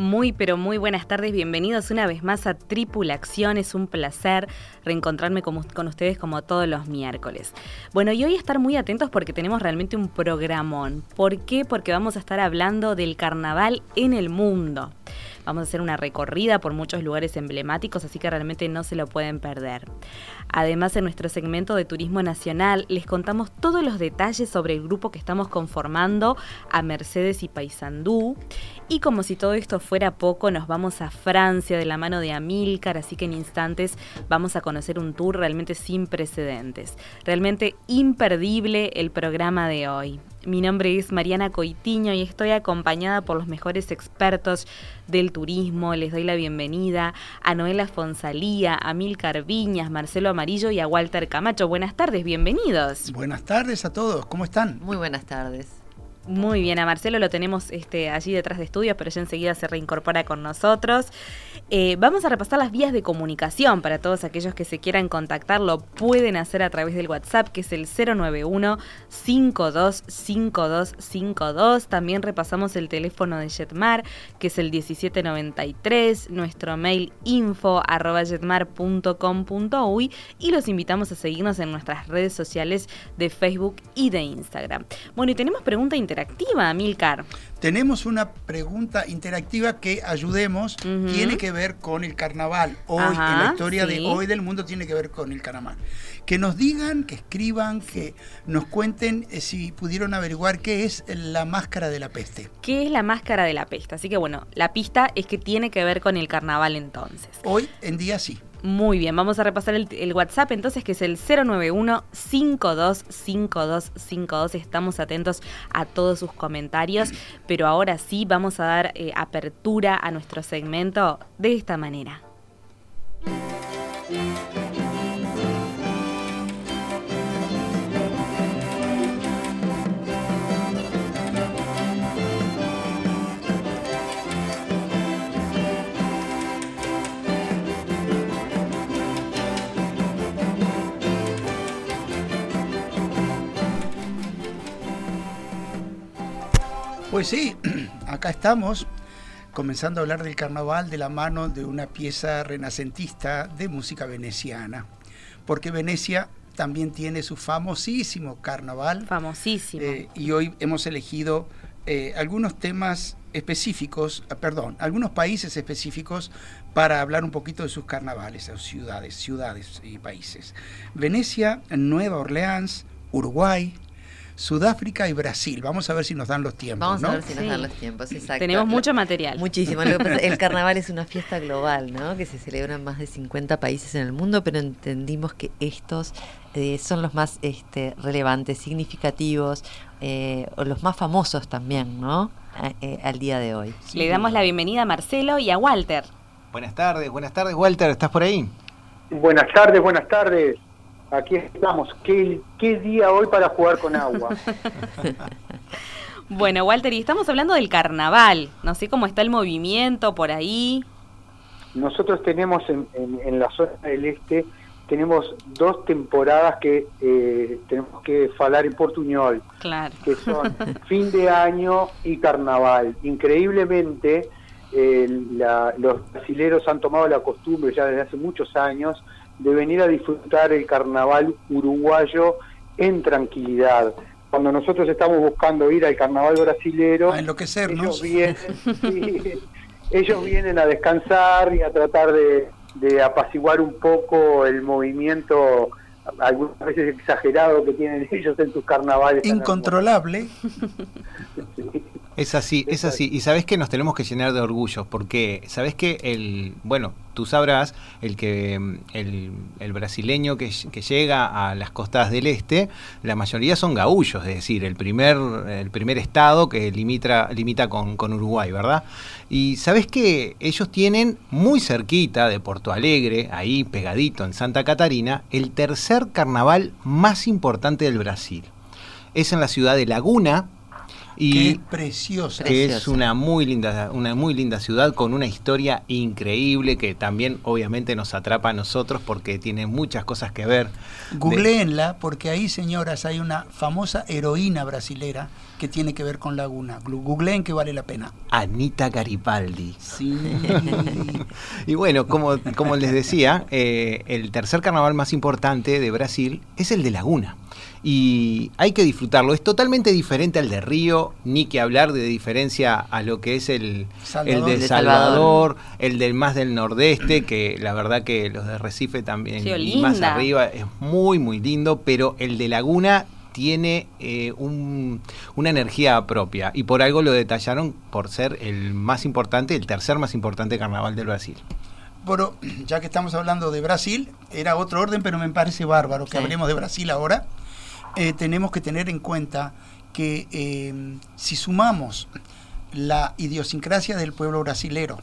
Muy, pero muy buenas tardes, bienvenidos una vez más a Tripulación, es un placer reencontrarme con, con, ustedes como todos los miércoles. Bueno, y hoy estar muy atentos porque tenemos realmente un programón. ¿Por qué? Porque vamos a estar hablando del carnaval en el mundo. Vamos a hacer una recorrida por muchos lugares emblemáticos, así que realmente no se lo pueden perder. Además, en nuestro segmento de Turismo Nacional les contamos todos los detalles sobre el grupo que estamos conformando a Mercedes y Paysandú. Y como si todo esto fuera poco, nos vamos a Francia de la mano de Amílcar, así que en instantes vamos a conocer un tour realmente sin precedentes. Realmente imperdible el programa de hoy. Mi nombre es Mariana Coitiño y estoy acompañada por los mejores expertos del turismo. Les doy la bienvenida a Noela Fonsalía, a Milcar Viñas, Marcelo Amarillo y a Walter Camacho. Buenas tardes, bienvenidos. Buenas tardes a todos, ¿cómo están? Muy buenas tardes. Muy bien, a Marcelo lo tenemos este, allí detrás de estudios, pero ya enseguida se reincorpora con nosotros. Eh, vamos a repasar las vías de comunicación para todos aquellos que se quieran contactar. Lo pueden hacer a través del WhatsApp, que es el 091-525252. También repasamos el teléfono de Jetmar, que es el 1793. Nuestro mail info jetmar.com.uy. Y los invitamos a seguirnos en nuestras redes sociales de Facebook y de Instagram. Bueno, y tenemos pregunta interactiva, Milcar. Tenemos una pregunta interactiva que ayudemos, tiene que ver con el carnaval. Hoy, en la historia de hoy del mundo, tiene que ver con el carnaval. Que nos digan, que escriban, que nos cuenten eh, si pudieron averiguar qué es la máscara de la peste. ¿Qué es la máscara de la peste? Así que bueno, la pista es que tiene que ver con el carnaval entonces. Hoy en día sí. Muy bien, vamos a repasar el, WhatsApp entonces que es el 091-525252. Estamos atentos a todos sus comentarios, pero ahora sí vamos a dar eh, apertura a nuestro segmento de esta manera. Pues sí, acá estamos comenzando a hablar del carnaval de la mano de una pieza renacentista de música veneciana, porque Venecia también tiene su famosísimo carnaval. Famosísimo. Eh, y hoy hemos elegido eh, algunos temas específicos, eh, perdón, algunos países específicos para hablar un poquito de sus carnavales, ciudades, ciudades y países. Venecia, Nueva Orleans, Uruguay, Sudáfrica y Brasil. Vamos a ver si nos dan los tiempos. Vamos a ver si nos dan los tiempos, exacto. Tenemos mucho material. Muchísimo. el carnaval es una fiesta global, ¿no? Que se celebra en más de 50 países en el mundo, pero entendimos que estos eh, son los más este, relevantes, significativos, eh, o los más famosos también, ¿no? Eh, al día de hoy. Le damos la bienvenida a Marcelo y a Walter. Buenas tardes, buenas tardes, Walter, ¿estás por ahí? Buenas tardes, buenas tardes aquí estamos. ¿Qué, ¿Qué, día hoy para jugar con agua? bueno, Walter, y estamos hablando del carnaval. No sé cómo está el movimiento por ahí. Nosotros tenemos en, en, la zona del este, tenemos dos temporadas que eh, tenemos que falar en portuñol. Claro. Que son fin de año y carnaval. Increíblemente, los brasileros han tomado la costumbre ya desde hace muchos años de venir a disfrutar el carnaval uruguayo en tranquilidad. Cuando nosotros estamos buscando ir al carnaval brasilero, a enloquecernos. Ellos vienen, ellos vienen a descansar y a tratar de, de apaciguar un poco el movimiento algunas veces exagerado que tienen ellos en sus carnavales. Incontrolable. Es así, es así. Y sabes que nos tenemos que llenar de orgullo, porque sabes que el, bueno, tú sabrás, el que el, brasileño que, llega a las costas del este, la mayoría son gaullos, es decir, el primer, el primer estado que limita, limita con, con Uruguay, ¿verdad? Y sabes que ellos tienen muy cerquita de Porto Alegre, ahí pegadito en Santa Catarina, el tercer carnaval más importante del Brasil. Es en la ciudad de Laguna, y preciosa. Que es una muy linda, una muy linda ciudad con una historia increíble que también obviamente nos atrapa a nosotros porque tiene muchas cosas que ver. Googleenla porque ahí, señoras, hay una famosa heroína brasilera que tiene que ver con Laguna. Googleen que vale la pena. Anita Garipaldi. Sí. y bueno, como, como les decía, eh, el tercer carnaval más importante de Brasil es el de Laguna y hay que disfrutarlo. Es totalmente diferente al de Río, ni que hablar de diferencia a lo que es el, el de Salvador, el del más del nordeste, que la verdad que los de Recife también y más arriba es muy muy lindo, pero el de Laguna tiene eh, una energía propia y por algo lo detallaron por ser el más importante, el tercer más importante carnaval del Brasil. Bueno, ya que estamos hablando de Brasil, era otro orden, pero me parece bárbaro que hablemos de Brasil ahora. Eh, tenemos que tener en cuenta que eh, si sumamos la idiosincrasia del pueblo brasilero,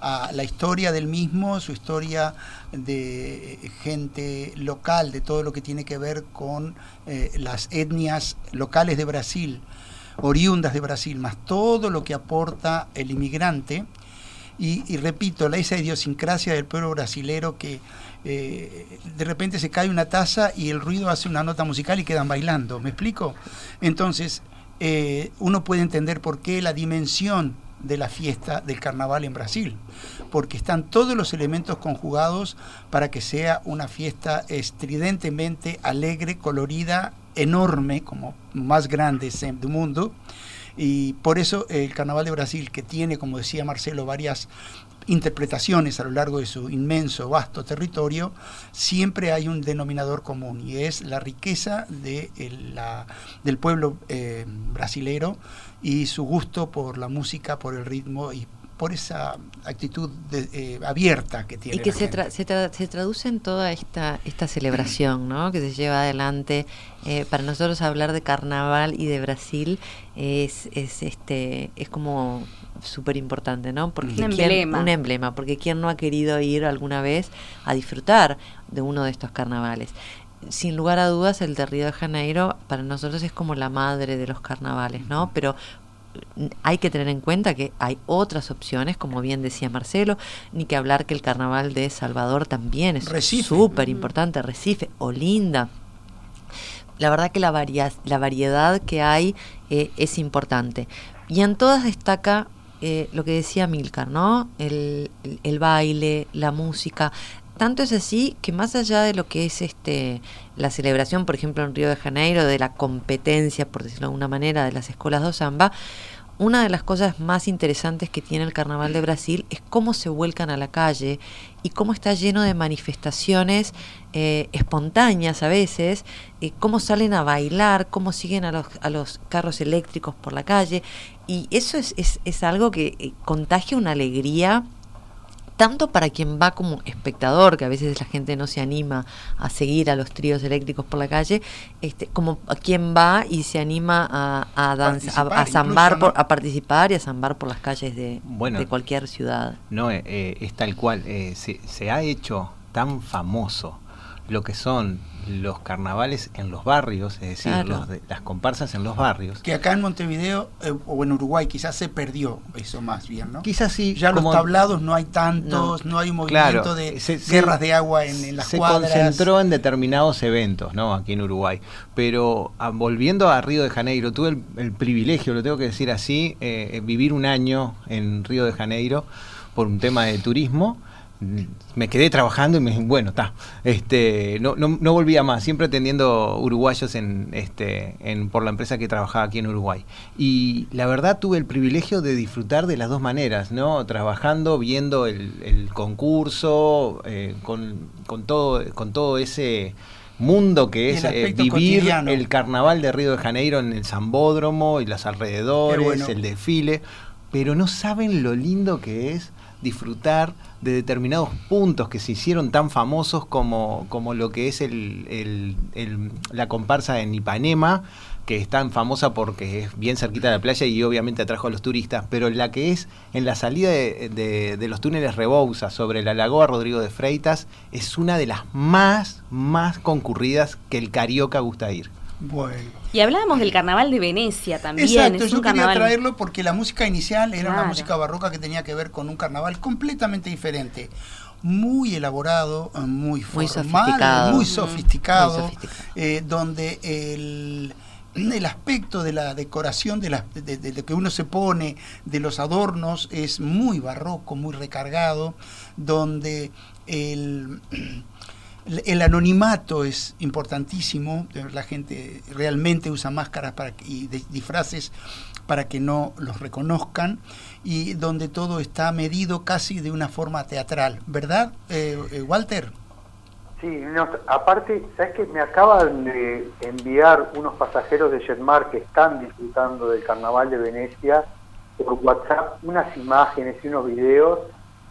a la historia del mismo, su historia de gente local, de todo lo que tiene que ver con eh, las etnias locales de Brasil, oriundas de Brasil, más todo lo que aporta el inmigrante, y, repito, la, esa idiosincrasia del pueblo brasilero que eh, de repente se cae una taza y el ruido hace una nota musical y quedan bailando. ¿Me explico? Entonces, eh, uno puede entender por qué la dimensión de la fiesta del carnaval en Brasil, porque están todos los elementos conjugados para que sea una fiesta estridentemente alegre, colorida, enorme, como más grande del mundo. Y por eso el Carnaval de Brasil, que tiene, como decía Marcelo, varias interpretaciones a lo largo de su inmenso, vasto territorio, siempre hay un denominador común y es la riqueza de la, del pueblo eh, brasilero y su gusto por la música, por el ritmo y por esa actitud eh, abierta que tiene. Y que se, se, traduce en toda esta, esta celebración ¿no? que se lleva adelante. Eh, para nosotros hablar de carnaval y de Brasil es, es, este, es como súper importante, ¿no? Porque un emblema. Un emblema, porque ¿quién no ha querido ir alguna vez a disfrutar de uno de estos carnavales? Sin lugar a dudas, el de Río de Janeiro para nosotros es como la madre de los carnavales, ¿no? Pero hay que tener en cuenta que hay otras opciones, como bien decía Marcelo, ni que hablar que el carnaval de Salvador también es súper importante, Recife, Olinda. La verdad que la, la variedad que hay eh, es importante. Y en todas destaca eh, lo que decía Milcar, ¿no? El, el, baile, la música. Tanto es así que más allá de lo que es este la celebración, por ejemplo, en Río de Janeiro, de la competencia, por decirlo de alguna manera, de las escuelas de samba, una de las cosas más interesantes que tiene el Carnaval de Brasil es cómo se vuelcan a la calle y cómo está lleno de manifestaciones eh, espontáneas a veces, eh, cómo salen a bailar, cómo siguen a los, a los carros eléctricos por la calle. Y eso es, es, es algo que eh, contagia una alegría tanto para quien va como espectador, que a veces la gente no se anima a seguir a los tríos eléctricos por la calle, este, como a quien va y se anima a, a, a, zambar, por, a participar y a zambar por las calles de, de cualquier ciudad. No, eh, eh, es tal cual, eh, se, se ha hecho tan famoso lo que son los carnavales en los barrios, es decir, Claro. los de- las comparsas en los barrios. Que acá en Montevideo eh, o en Uruguay quizás se perdió eso más bien, ¿no? Quizás sí. Ya como- los tablados no hay tantos, no, hay un movimiento Claro, de se- se- guerras de agua en, en las se cuadras. concentró en determinados eventos, ¿no? Aquí en Uruguay. Pero ah, volviendo a Río de Janeiro, tuve el, el privilegio, lo tengo que decir así, eh, vivir un año en Río de Janeiro por un tema de turismo. Me quedé trabajando y me bueno, está. Este, no, no, no volvía más, siempre atendiendo uruguayos en, este, en, por la empresa que trabajaba aquí en Uruguay. Y la verdad tuve el privilegio de disfrutar de las dos maneras, ¿no? Trabajando, viendo el, el concurso, eh, con, con, todo, con todo ese mundo que es el eh, vivir cotidiano. el carnaval de Río de Janeiro en el Zambódromo y los alrededores, bueno. el desfile, pero no saben lo lindo que es disfrutar de determinados puntos que se hicieron tan famosos como, como lo que es el, el- la comparsa en Ipanema, que es tan famosa porque es bien cerquita de la playa y obviamente atrajo a los turistas, pero la que es en la salida de, de- los túneles Rebouza sobre la Lagoa Rodrigo de Freitas es una de las más, más concurridas que el carioca gusta ir. Bueno. Y hablábamos del carnaval de Venecia también. Exacto, es yo quería traerlo porque la música inicial era una música barroca que tenía que ver con un carnaval completamente diferente. Muy elaborado, muy Muy formal, sofisticado. muy sofisticado, Muy sofisticado. eh, donde el, el aspecto de la decoración, de, la- de- de lo que uno se pone, de los adornos, es muy barroco, muy recargado, donde el... El anonimato es importantísimo, la gente realmente usa máscaras para, y disfraces para que no los reconozcan y donde todo está medido casi de una forma teatral, ¿verdad, eh, eh, Walter? Sí, aparte, ¿sabes que Me acaban de enviar unos pasajeros de Jetmar que están disfrutando del Carnaval de Venecia por WhatsApp unas imágenes y unos videos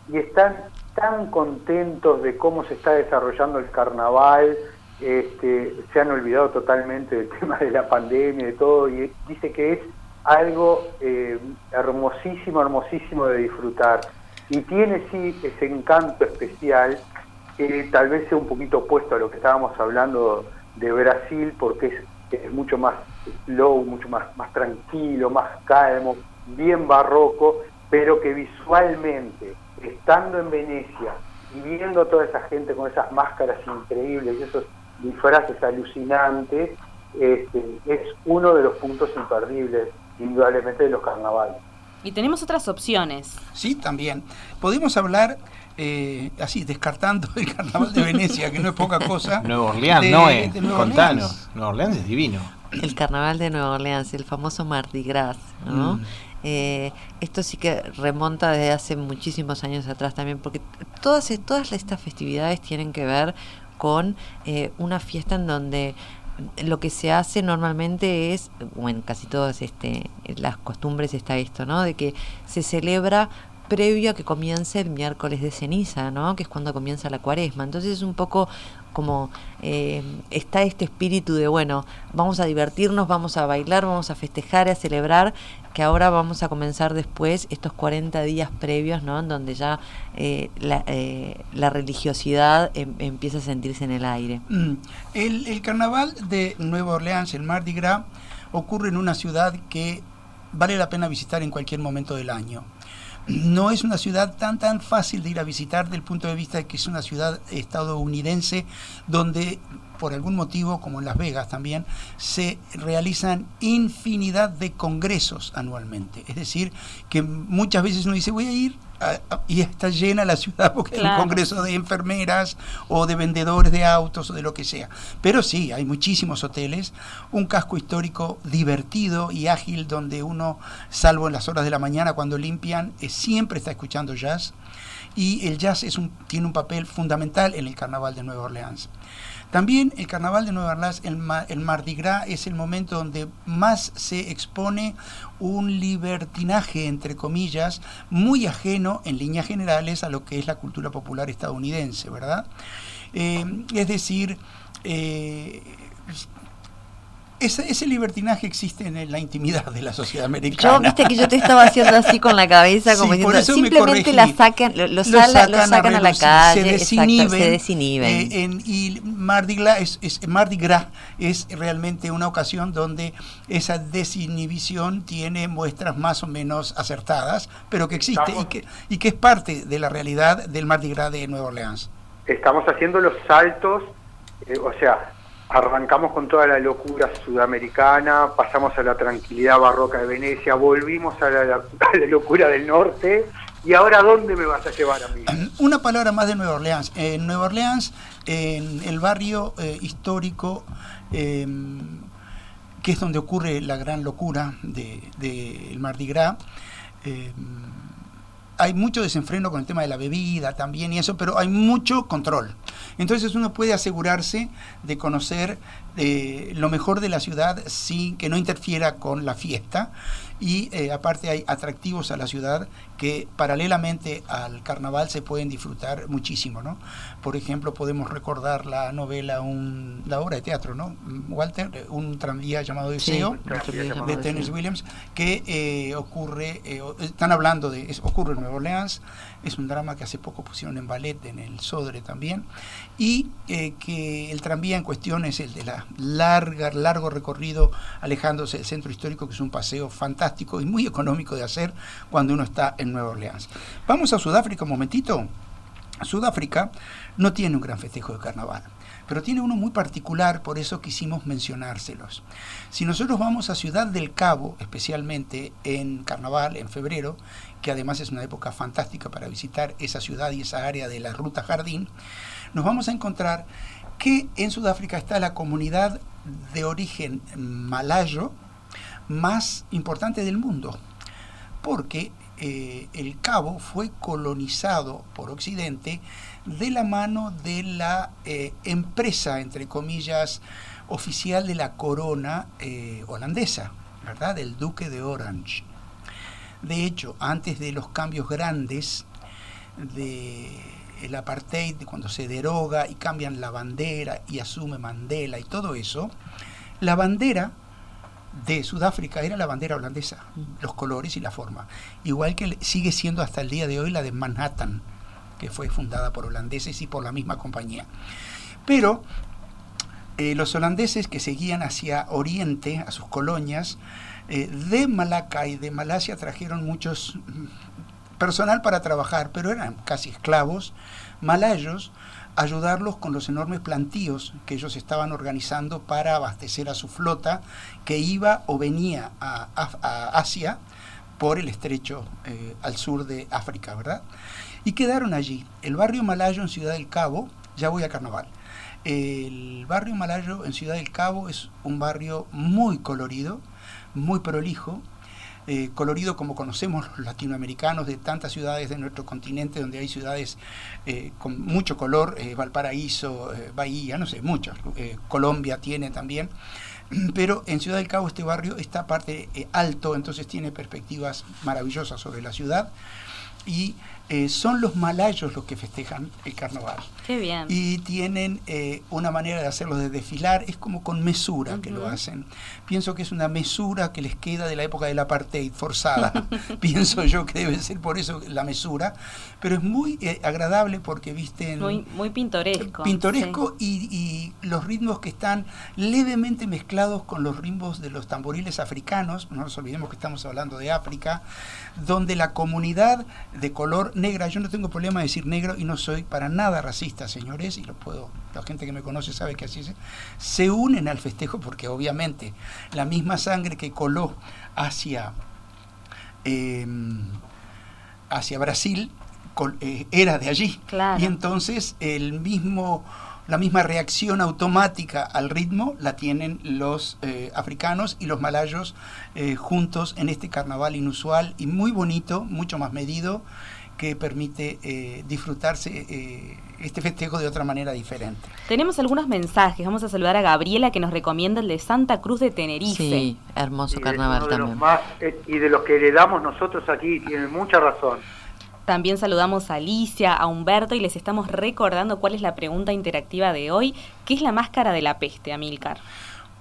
y están tan contentos de cómo se está desarrollando el Carnaval, este, se han olvidado totalmente del tema de la pandemia y de todo y dice que es algo eh, hermosísimo, hermosísimo de disfrutar. Y tiene sí ese encanto especial que tal vez sea un poquito opuesto a lo que estábamos hablando de Brasil, porque es, mucho más slow, mucho más tranquilo, más calmo, bien barroco, pero que visualmente, estando en Venecia y viendo a toda esa gente con esas máscaras increíbles y esos disfraces alucinantes, este, es uno de los puntos imperdibles, indudablemente, de los carnavales. Y tenemos otras opciones. Sí, también. Podemos hablar, eh, así, descartando el carnaval de Venecia, que no es poca cosa. Nueva Orleans, de- Noé, de Nueva contanos. Orleans. Nueva Orleans es divino. El carnaval de Nueva Orleans, el famoso Mardi Gras, ¿no? Mm. Eh, esto sí que remonta desde hace muchísimos años atrás también, porque todas, todas estas festividades tienen que ver con eh, una fiesta en donde lo que se hace normalmente es, o en casi todas este, las costumbres está esto, ¿no? De que se celebra previo a que comience el miércoles de ceniza, ¿no? Que es cuando comienza la cuaresma. Entonces es un poco como eh, está este espíritu de, bueno, vamos a divertirnos, vamos a bailar, vamos a festejar, a celebrar, que ahora vamos a comenzar después estos 40 días previos, ¿no? En donde ya eh, la, eh, la religiosidad em- empieza a sentirse en el aire. Mm. El, el carnaval de Nueva Orleans, el Mardi Gras, ocurre en una ciudad que vale la pena visitar en cualquier momento del año. No es una ciudad tan tan fácil de ir a visitar del punto de vista de que es una ciudad estadounidense donde por algún motivo, como en Las Vegas también, se realizan infinidad de congresos anualmente. Es decir, que muchas veces uno dice, voy a ir, y está llena la ciudad porque hay Claro. un congreso de enfermeras o de vendedores de autos o de lo que sea. Pero sí, hay muchísimos hoteles, un casco histórico divertido y ágil donde uno, salvo en las horas de la mañana cuando limpian, eh, siempre está escuchando jazz. Y el jazz es un, tiene un papel fundamental en el carnaval de Nueva Orleans. También el carnaval de Nueva Orleans, el, ma- el Mardi Gras, es el momento donde más se expone un libertinaje, entre comillas, muy ajeno en líneas generales a lo que es la cultura popular estadounidense, ¿verdad? Eh, es decir, eh, Ese, ese libertinaje existe en la intimidad de la sociedad americana. Yo, viste que yo te estaba haciendo así con la cabeza, como Sí, diciendo, simplemente la sacan, lo, lo sala- lo sacan a, la calle, se exacto, desinhiben, se desinhiben. eh, en- y Mardi Gras es, es- Mardi Gras es realmente una ocasión donde esa desinhibición tiene muestras más o menos acertadas, pero que existe y que, y que es parte de la realidad del Mardi Gras de Nueva Orleans. estamos haciendo los saltos, eh, o sea, arrancamos con toda la locura sudamericana, pasamos a la tranquilidad barroca de Venecia, volvimos a la, locura del norte, y ahora ¿dónde me vas a llevar a mí? Una palabra más de Nueva Orleans. En Nueva Orleans, en el barrio eh, histórico, eh, que es donde ocurre la gran locura del de, el Mardi Gras, eh, hay mucho desenfreno con el tema de la bebida también y eso, pero hay mucho control. Entonces uno puede asegurarse de conocer eh, lo mejor de la ciudad sin que no interfiera con la fiesta y eh, aparte hay atractivos a la ciudad que paralelamente al carnaval se pueden disfrutar muchísimo, ¿no? Por ejemplo, podemos recordar la novela, un, la obra de teatro, ¿no? Walter, un tranvía llamado Deseo Sí, de. Tennessee Williams, que eh, ocurre, eh, están hablando de, es- ocurre en Nueva Orleans, es un drama que hace poco pusieron en ballet en el Sodre también, y eh, que el tranvía en cuestión es el de la larga, largo recorrido alejándose del centro histórico, que es un paseo fantástico y muy económico de hacer cuando uno está en Nueva Orleans. Vamos a Sudáfrica un momentito. Sudáfrica no tiene un gran festejo de carnaval, pero tiene uno muy particular, por eso quisimos mencionárselos. Si nosotros vamos a Ciudad del Cabo, especialmente en carnaval, en febrero, que además es una época fantástica para visitar esa ciudad y esa área de la Ruta Jardín, nos vamos a encontrar que en Sudáfrica está la comunidad de origen malayo más importante del mundo, porque eh, el Cabo fue colonizado por Occidente de la mano de la eh, empresa, entre comillas, oficial de la corona eh, holandesa, ¿verdad? Del duque de Orange. De hecho, antes de los cambios grandes de apartheid, cuando se deroga y cambian la bandera y asume Mandela y todo eso, la bandera de Sudáfrica era la bandera holandesa, los colores y la forma. Igual que sigue siendo hasta el día de hoy la de Manhattan, que fue fundada por holandeses y por la misma compañía. Pero eh, los holandeses que seguían hacia Oriente, a sus colonias, eh, de Malaca y de Malasia trajeron muchos mm, personal para trabajar, pero eran casi esclavos malayos, ayudarlos con los enormes plantíos que ellos estaban organizando para abastecer a su flota que iba o venía a, a- Asia por el estrecho eh, al sur de África, ¿verdad? Y quedaron allí. El barrio malayo en Ciudad del Cabo, ya voy a carnaval. El barrio malayo en Ciudad del Cabo es un barrio muy colorido, muy prolijo, eh, colorido como conocemos los latinoamericanos de tantas ciudades de nuestro continente, donde hay ciudades eh, con mucho color, eh, Valparaíso, Bahía, no sé, muchas, Colombia tiene también, pero en Ciudad del Cabo este barrio está parte alto, entonces tiene perspectivas maravillosas sobre la ciudad y eh, son los malayos los que festejan el carnaval. Qué bien. Y tienen eh, una manera de hacerlo de desfilar, es como con mesura que lo hacen. Pienso que es una mesura que les queda de la época del apartheid forzada. Pienso yo que debe ser por eso la mesura. Pero es muy eh, agradable porque visten Muy, muy pintoresco. pintoresco y, y los ritmos que están levemente mezclados con los ritmos de los tamboriles africanos, no nos olvidemos que estamos hablando de África, donde la comunidad de color negra, yo no tengo problema de decir negro y no soy para nada racista, señores, y lo puedo, la gente que me conoce sabe que así es, se unen al festejo porque obviamente la misma sangre que coló hacia eh, hacia Brasil col- eh, era de allí. Claro. Y entonces el mismo, la misma reacción automática al ritmo la tienen los eh, africanos y los malayos eh, juntos en este carnaval inusual y muy bonito, mucho más medido, que permite eh, disfrutarse eh, este festejo de otra manera diferente. Tenemos algunos mensajes. Vamos a saludar a Gabriela que nos recomienda el de Santa Cruz de Tenerife. Sí, hermoso Y de- carnaval de también. más, eh, y de los que heredamos nosotros aquí, tiene mucha razón. También saludamos a Alicia, a Humberto y les estamos recordando cuál es la pregunta interactiva de hoy. ¿Qué es la máscara de la peste, Amilcar?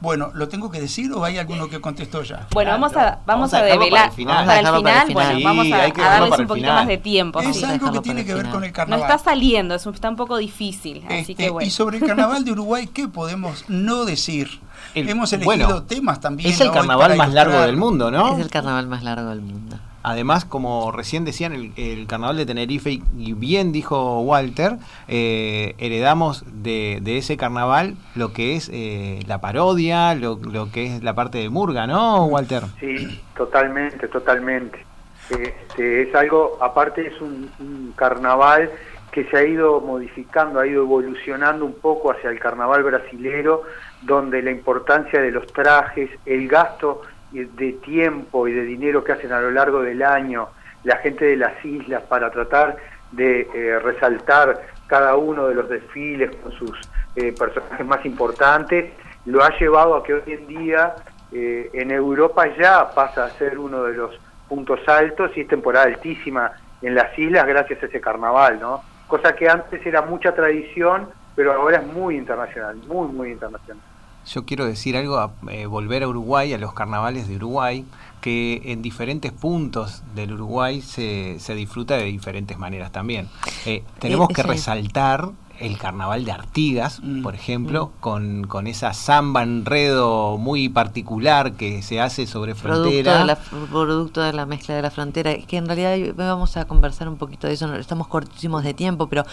Bueno, ¿lo tengo que decir o hay alguno que contestó ya? Bueno, vamos a, vamos Vamos a develar para el final. para el Vamos a dejarlo final, para el bueno, vamos a, darles un poquito más de tiempo. es sí. algo que tiene que ver con el No carnaval. está saliendo, es un- está un poco difícil, así Este, que bueno. Y sobre el carnaval de Uruguay, ¿qué podemos no decir? El- Hemos elegido bueno, temas también. Es el carnaval más largo del mundo, ¿no? Es el carnaval más largo del mundo. Además, como recién decían, el, carnaval de Tenerife, y- bien dijo Walter, eh, heredamos de, de ese carnaval lo que es eh, la parodia, lo, lo que es la parte de Murga, ¿no, Walter? Sí, totalmente, totalmente. Este, es algo, aparte es un, un carnaval que se ha ido modificando, ha ido evolucionando un poco hacia el carnaval brasilero, donde la importancia de los trajes, el gasto de tiempo y de dinero que hacen a lo largo del año la gente de las islas para tratar de eh, resaltar cada uno de los desfiles con sus eh, personajes más importantes, lo ha llevado a que hoy en día eh, en Europa ya pasa a ser uno de los puntos altos y es temporada altísima en las islas gracias a ese carnaval, ¿no? Cosa que antes era mucha tradición, pero ahora es muy internacional, muy, muy internacional. Yo quiero decir algo, a- eh, volver a Uruguay, a los carnavales de Uruguay, que en diferentes puntos del Uruguay se, se disfruta de diferentes maneras también. Eh, tenemos Eh, que sí. resaltar el carnaval de Artigas, Mm. por ejemplo, con, con esa samba enredo muy particular que se hace sobre Producto frontera. de, la, producto de la mezcla de la frontera, Es que en realidad vamos a conversar un poquito de eso, estamos cortísimos de tiempo, pero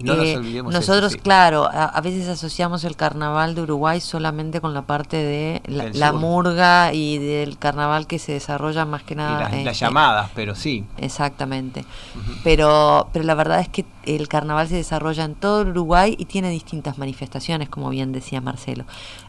No nos eh, olvidemos nosotros, eso, sí. claro, a, a veces asociamos el carnaval de Uruguay solamente con la parte de la, murga y del carnaval que se desarrolla más que y nada. las, eh, las eh, llamadas, pero sí. Exactamente. Pero, pero la verdad es que el carnaval se desarrolla en todo el Uruguay y tiene distintas manifestaciones, como bien decía Marcelo.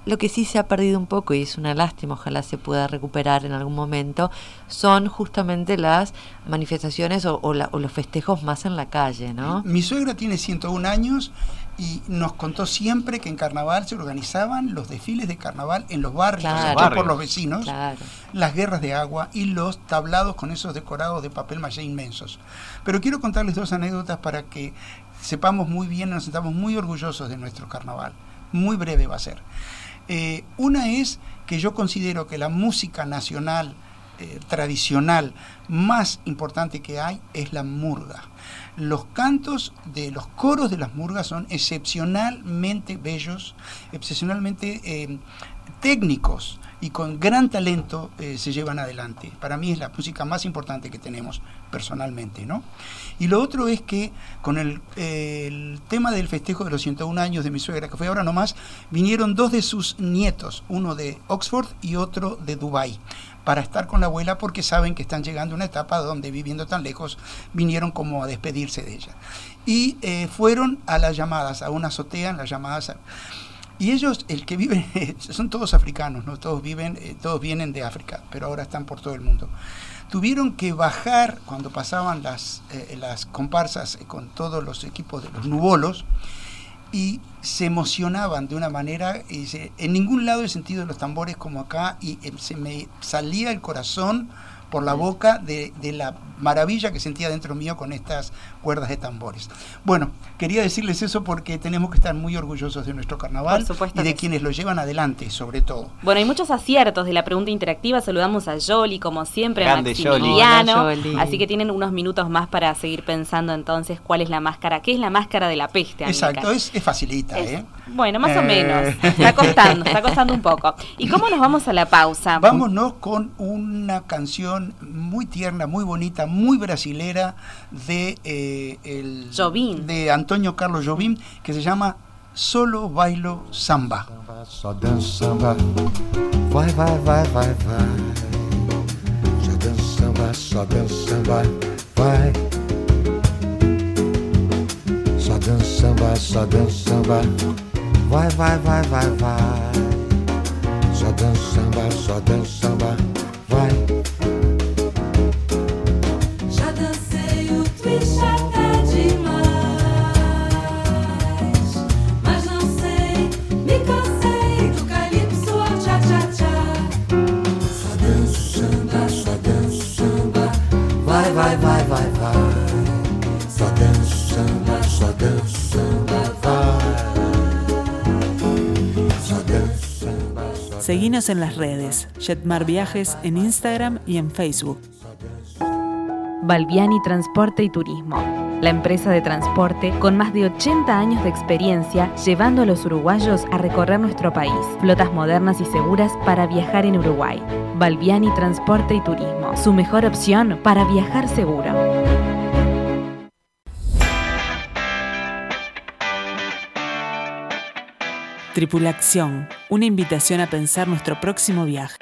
Lo que sí se ha perdido un poco, y es una lástima, ojalá se pueda recuperar en algún momento, son justamente las manifestaciones o, o la- o los festejos más en la calle, ¿no? Mi suegra tiene 101 años y nos contó siempre que en carnaval se organizaban los desfiles de carnaval en los barrios, Claro. por los vecinos, Claro. las guerras de agua y los tablados con esos decorados de papel maché inmensos. Pero quiero contarles dos anécdotas para que sepamos muy bien, nos sentamos muy orgullosos de nuestro carnaval. Muy breve va a ser. Eh, una es que yo considero que la música nacional eh, tradicional más importante que hay es la murga. Los cantos de los coros de las murgas son excepcionalmente bellos, excepcionalmente eh, técnicos y con gran talento eh, se llevan adelante. Para mí es la música más importante que tenemos personalmente, ¿no? Y lo otro es que con el, tema del festejo de los 101 años de mi suegra, que fue ahora nomás, vinieron dos de sus nietos, uno de Oxford y otro de Dubái, para estar con la abuela porque saben que están llegando a una etapa donde viviendo tan lejos vinieron como a despedirse de ella. Y eh, fueron a las llamadas, a una azotea, en las llamadas... a- y ellos, el que viven, son todos africanos, ¿no? Todos viven, eh, todos vienen de África, pero ahora están por todo el mundo. Tuvieron que bajar cuando pasaban las, eh, las comparsas eh, con todos los equipos de los nubolos y se emocionaban de una manera, y se- en ningún lado he sentido los tambores como acá y eh, se me salía el corazón por la boca de, de la maravilla que sentía dentro mío con estas cuerdas de tambores. Bueno, quería decirles eso porque tenemos que estar muy orgullosos de nuestro carnaval y de sí. quienes lo llevan adelante, sobre todo. Bueno, hay muchos aciertos de la pregunta interactiva. Saludamos a Yoli, como siempre, a Grande. Maximiliano. Hola, Yoli. Así que tienen unos minutos más para seguir pensando entonces cuál es la máscara. ¿Qué es la máscara de la peste? Exacto, es, es facilita, Es- ¿eh? Bueno, más o Eh. menos. Está costando, está costando un poco. ¿Y cómo nos vamos a la pausa? Vámonos con una canción muy tierna, muy bonita, muy brasilera de eh, el Jobim. de Antonio Carlos Jobim que se llama Solo bailo samba. Só dança samba, vai, vai, vai, vai, vai. Só dança samba, só dança samba, vai. Só dança samba, só dança samba, vai, vai, vai, vai, vai. Só dança samba, só dança samba, vai, vai, vai, vai, vai. Só dança samba, só dança samba, vai. Só dança samba, só Seguinos en las redes, Jetmar Viajes en Instagram y en Facebook. Balbiani Transporte y Turismo, la empresa de transporte con más de 80 años de experiencia llevando a los uruguayos a recorrer nuestro país. Flotas modernas y seguras para viajar en Uruguay. Balbiani Transporte y Turismo, su mejor opción para viajar seguro. Tripulación, una invitación a pensar nuestro próximo viaje.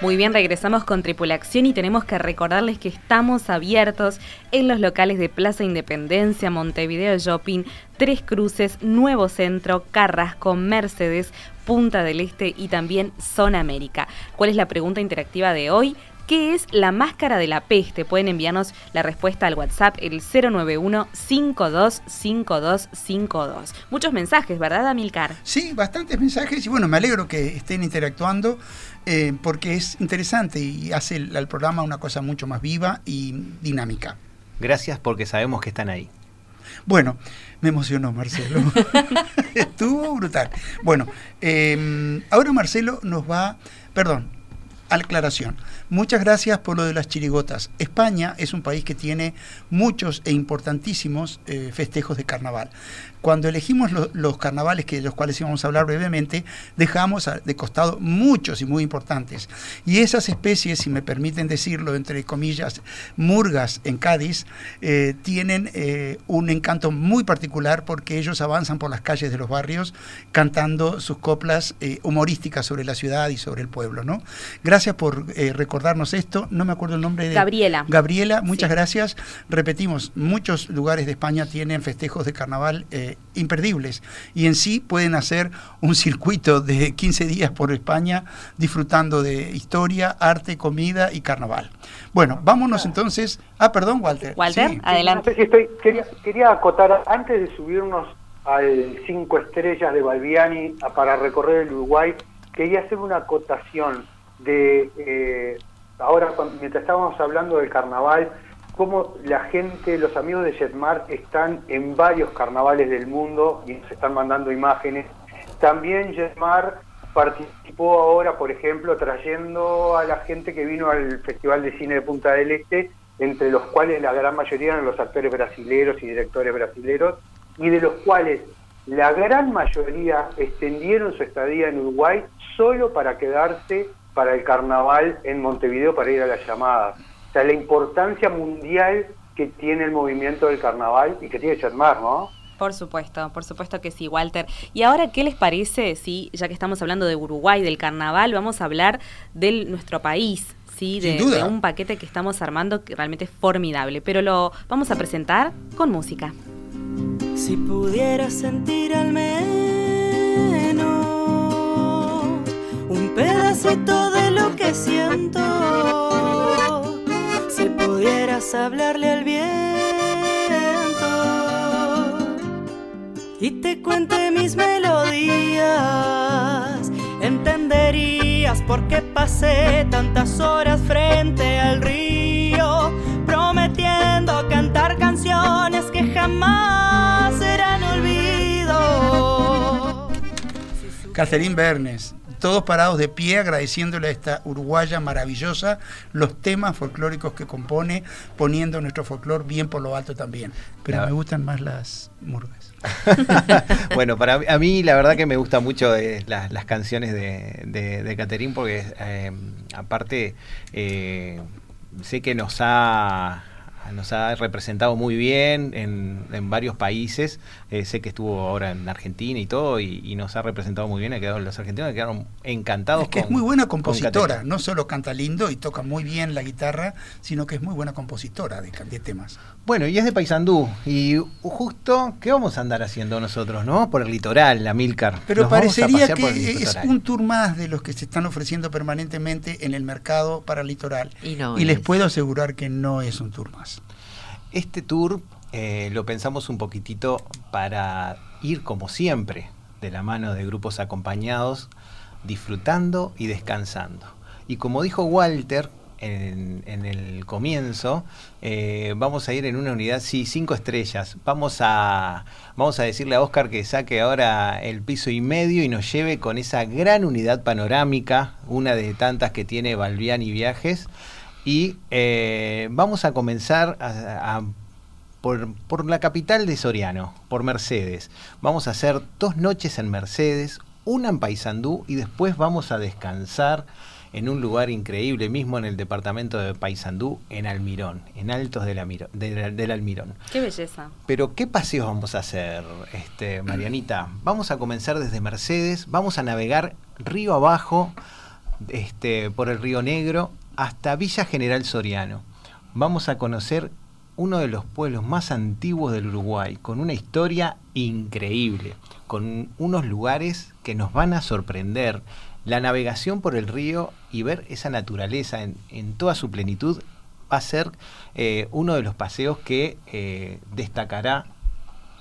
Muy bien, regresamos con Tripulación y tenemos que recordarles que estamos abiertos en los locales de Plaza Independencia, Montevideo Shopping, Tres Cruces, Nuevo Centro, Carrasco, Mercedes, Punta del Este y también Zona América. ¿Cuál es la pregunta interactiva de hoy? ¿Qué es la máscara de la peste? Pueden enviarnos la respuesta al WhatsApp el 091-525252. Muchos mensajes, ¿verdad, Amilcar? Sí, bastantes mensajes y bueno, me alegro que estén interactuando eh, porque es interesante y hace el- al programa una cosa mucho más viva y dinámica. Gracias porque sabemos que están ahí. Bueno, me emocionó Marcelo. Estuvo brutal. Bueno, eh, ahora Marcelo nos va, perdón, aclaración. Muchas gracias por lo de las chirigotas. España es un país que tiene muchos e importantísimos eh, festejos de carnaval. Cuando elegimos lo- los carnavales, que de los cuales íbamos a hablar brevemente, dejamos de costado muchos y muy importantes. Y esas especies, si me permiten decirlo, entre comillas, murgas en Cádiz, eh, tienen eh, un encanto muy particular porque ellos avanzan por las calles de los barrios cantando sus coplas eh, humorísticas sobre la ciudad y sobre el pueblo. ¿no? Gracias por eh, recordarnos esto. No me acuerdo el nombre de... Gabriela. Gabriela, muchas Sí. gracias. Repetimos, muchos lugares de España tienen festejos de carnaval eh, imperdibles y en sí pueden hacer un circuito de 15 días por España disfrutando de historia, arte, comida y carnaval. Bueno, vámonos entonces. Ah, perdón, Walter. Walter, Sí. adelante. No sé si estoy, quería, quería acotar, antes de subirnos al cinco estrellas de Balbiani a- para recorrer el Uruguay, quería hacer una acotación de, eh, ahora mientras estábamos hablando del carnaval, cómo la gente, los amigos de Jetmar están en varios carnavales del mundo y nos están mandando imágenes. También Jetmar participó ahora, por ejemplo, trayendo a la gente que vino al Festival de Cine de Punta del Este, entre los cuales la gran mayoría eran los actores brasileros y directores brasileros, y de los cuales la gran mayoría extendieron su estadía en Uruguay solo para quedarse para el carnaval en Montevideo para ir a las llamadas. O sea, la importancia mundial que tiene el movimiento del carnaval y que tiene Chatmar, ¿no? Por supuesto, por supuesto que sí, Walter. Y ahora, ¿qué les parece si, ya que estamos hablando de Uruguay, del carnaval, vamos a hablar de nuestro país? Sí, de, Sin duda. de un paquete que estamos armando que realmente es formidable, pero lo vamos a presentar con música. Si pudiera sentir al menos un pedacito de lo que siento, si pudieras hablarle al viento y te cuente mis melodías, entenderías por qué pasé tantas horas frente al río, prometiendo cantar canciones que jamás serán olvido. Catherine Bernes, todos parados de pie agradeciéndole a esta uruguaya maravillosa los temas folclóricos que compone, poniendo nuestro folclor bien por lo alto también. Pero me gustan más las murgas. bueno, para mí- a mí la verdad que me gustan mucho eh, las, las canciones de, de, de Caterín porque eh, aparte eh, sé que nos ha nos ha representado muy bien en, en varios países. Eh, sé que estuvo ahora en Argentina y todo, y, y nos ha representado muy bien. Ha quedado, los argentinos quedaron encantados. Es que es muy buena compositora, no solo canta lindo y toca muy bien la guitarra, sino que es muy buena compositora de, de temas. Bueno, y es de Paysandú. Y justo, ¿qué vamos a andar haciendo nosotros, no? Por el litoral, la Milcar. Pero Nos parecería que es un tour más de los que se están ofreciendo permanentemente en el mercado para el litoral. Y no y les es. puedo asegurar que no es un tour más. Este tour eh, lo pensamos un poquitito para ir como siempre, de la mano de grupos acompañados, disfrutando y descansando. Y como dijo Walter, en, el comienzo, eh, vamos a ir en una unidad, sí, cinco estrellas. Vamos a, vamos a decirle a Oscar que saque ahora el piso y medio y nos lleve con esa gran unidad panorámica, una de tantas que tiene Balbiani Viajes. Y eh, vamos a comenzar a por, por la capital de Soriano, por Mercedes. Vamos a hacer dos noches en Mercedes, una en Paysandú y después vamos a descansar en un lugar increíble, mismo en el departamento de Paysandú, en Almirón, en Altos del, Almiro- del- del Almirón. Qué belleza. Pero ¿qué paseos vamos a hacer, este, Marianita? Vamos a comenzar desde Mercedes, vamos a navegar río abajo, este, por el río Negro, hasta Villa General Soriano. Vamos a conocer uno de los pueblos más antiguos del Uruguay, con una historia increíble, con unos lugares que nos van a sorprender. La navegación por el río y ver esa naturaleza en, en toda su plenitud va a ser eh, uno de los paseos que eh, destacará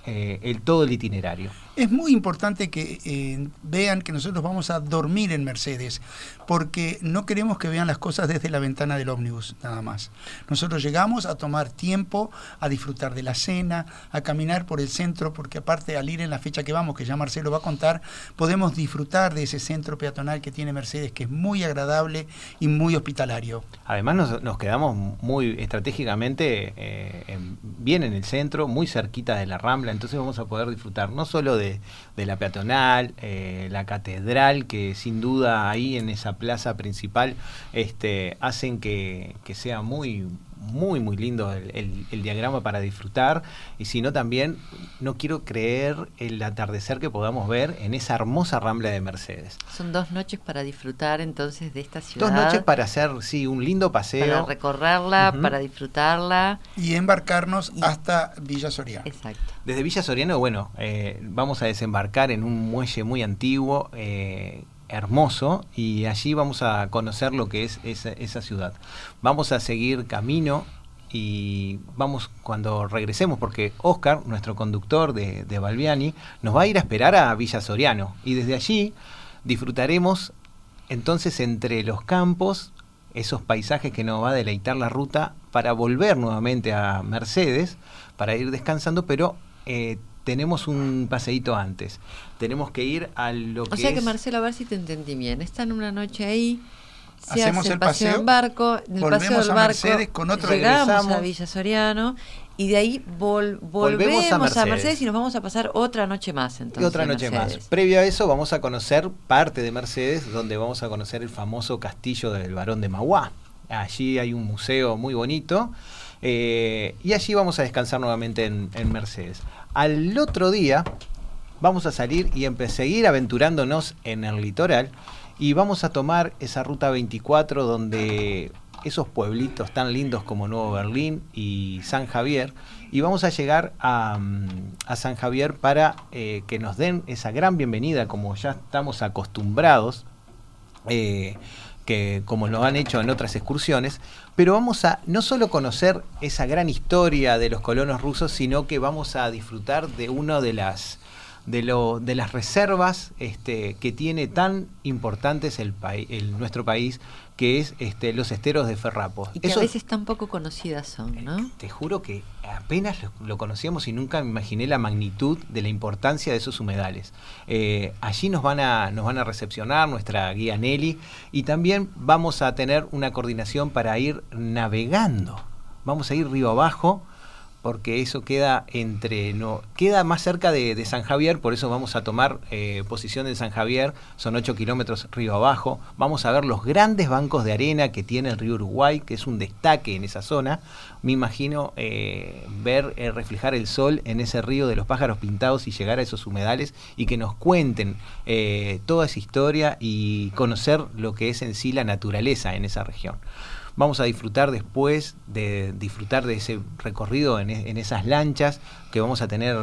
eh, el todo el itinerario. Es muy importante que eh, vean que nosotros vamos a dormir en Mercedes, porque no queremos que vean las cosas desde la ventana del ómnibus, nada más. Nosotros llegamos a tomar tiempo, a disfrutar de la cena, a caminar por el centro, porque aparte al ir en la fecha que vamos, que ya Marcelo va a contar, podemos disfrutar de ese centro peatonal que tiene Mercedes, que es muy agradable y muy hospitalario. Además nos, quedamos muy estratégicamente eh, en- bien en el centro, muy cerquita de la Rambla, entonces vamos a poder disfrutar no solo de, de la peatonal, eh, la catedral, que sin duda ahí en esa plaza principal este, hacen que, que sea muy muy muy lindo el, el- el diagrama para disfrutar y si no también no quiero creer el atardecer que podamos ver en esa hermosa rambla de Mercedes. Son dos noches para disfrutar entonces de esta ciudad. Dos noches para hacer sí un lindo paseo. para recorrerla, para disfrutarla. Y embarcarnos Y- hasta Villa Soriano. Exacto. Desde Villa Soriano, bueno, eh, vamos a desembarcar en un muelle muy antiguo, eh, hermoso, y allí vamos a conocer lo que es esa, ciudad. Vamos a seguir camino y vamos cuando regresemos, porque Oscar, nuestro conductor de, de Balbiani, nos va a ir a esperar a Villa Soriano. Y desde allí disfrutaremos entonces entre los campos esos paisajes que nos va a deleitar la ruta para volver nuevamente a Mercedes, para ir descansando, pero eh, tenemos un paseíto antes. Tenemos que ir a lo O que sea que Marcelo, a ver si te entendí bien. Están una noche ahí, se Hacemos hace el el paseo, paseo, en barco, en el paseo del a barco Mercedes con otro- llegamos a regresamos. Villa Soriano y de ahí vol- Volvemos volvemos, a a, Mercedes. Y nos vamos a pasar otra noche más y entonces. otra en noche Mercedes. más. Previo a eso vamos a conocer parte de Mercedes, donde vamos a conocer el famoso castillo del Barón de Mauá. Allí hay un museo muy bonito eh, y allí vamos a descansar nuevamente en, en Mercedes. Al otro día vamos a salir y seguir aventurándonos en el litoral y vamos a tomar esa ruta 24 donde esos pueblitos tan lindos como Nuevo Berlín y San Javier y vamos a llegar a, mm, a San Javier para eh, que nos den esa gran bienvenida como ya estamos acostumbrados eh, que como lo han hecho en otras excursiones, pero vamos a no solo conocer esa gran historia de los colonos rusos, sino que vamos a disfrutar de una de las de, lo, de las reservas este, que tiene tan importantes el, el nuestro país, que es este, los esteros de Ferrapo. Y que Eso- a veces tan poco conocidas son, ¿no? te juro que apenas lo, lo conocíamos y nunca me imaginé la magnitud de la importancia de esos humedales. Eh, allí nos van, a, nos van a recepcionar nuestra guía Nelly y también vamos a tener una coordinación para ir navegando. Vamos a ir río abajo porque eso queda entre no queda más cerca de, San Javier, por eso vamos a tomar eh, posición en San Javier, son 8 kilómetros río abajo, vamos a ver los grandes bancos de arena que tiene el río Uruguay, que es un destaque en esa zona, me imagino eh, ver eh, reflejar el sol en ese río de los pájaros pintados y llegar a esos humedales y que nos cuenten eh, toda esa historia y conocer lo que es en sí la naturaleza en esa región. Vamos a disfrutar después de disfrutar de ese recorrido en, e- en esas lanchas que vamos a tener.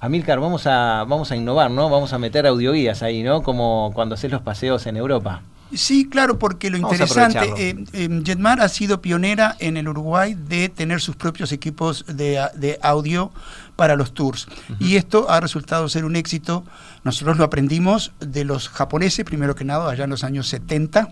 Amílcar, vamos a, vamos a innovar, ¿no? Vamos a meter audioguías ahí, ¿no? Como cuando haces los paseos en Europa. Sí, claro, porque lo Vamos interesante, eh, eh, Jetmar ha sido pionera en el Uruguay de tener sus propios equipos de, de audio para los tours. Y esto ha resultado ser un éxito. Nosotros lo aprendimos de los japoneses, primero que nada, allá en los años 70,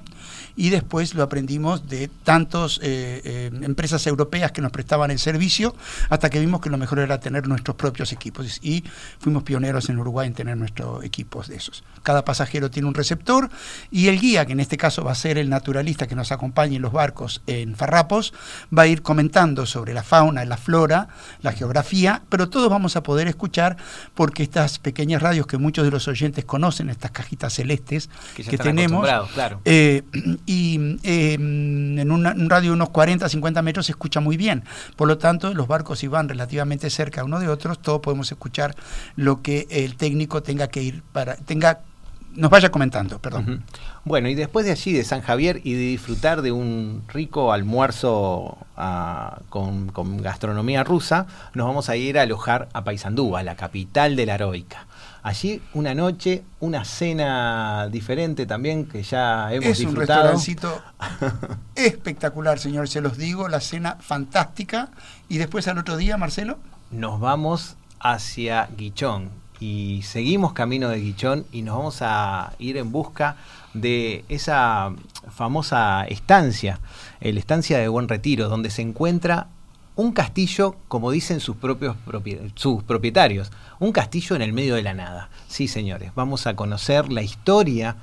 y después lo aprendimos de tantas empresas europeas que nos prestaban el servicio hasta que vimos que lo mejor era tener nuestros propios equipos y fuimos pioneros en Uruguay en tener nuestros equipos de esos. Cada pasajero tiene un receptor y el guía, que en este caso va a ser el naturalista que nos acompañe en los barcos en Farrapos, va a ir comentando sobre la fauna, la flora, la geografía, pero todos vamos a poder escuchar porque estas pequeñas radios que muchos de los oyentes conocen, estas cajitas celestes Que tenemos, claro. eh, y eh, en un radio de unos 40, 50 metros se escucha muy bien. Por lo tanto, los barcos si van relativamente cerca uno de otros, todos podemos escuchar lo que el técnico tenga que ir para, tenga, nos vaya comentando, perdón. Bueno, y después de allí, de San Javier, y de disfrutar de un rico almuerzo ah, con, con gastronomía rusa, nos vamos a ir a alojar a Paysandú, a la capital de la Heroica. Allí una noche, una cena diferente también que ya hemos Es un disfrutado. restaurancito espectacular, señor, se los digo, la cena fantástica. Y después al otro día, Marcelo, Nos vamos hacia Guichón y seguimos camino de Guichón y nos vamos a ir en busca de esa famosa estancia, la estancia de Buen Retiro, donde se encuentra un castillo, como dicen sus propios sus propietarios, un castillo en el medio de la nada. Sí, señores, vamos a conocer la historia,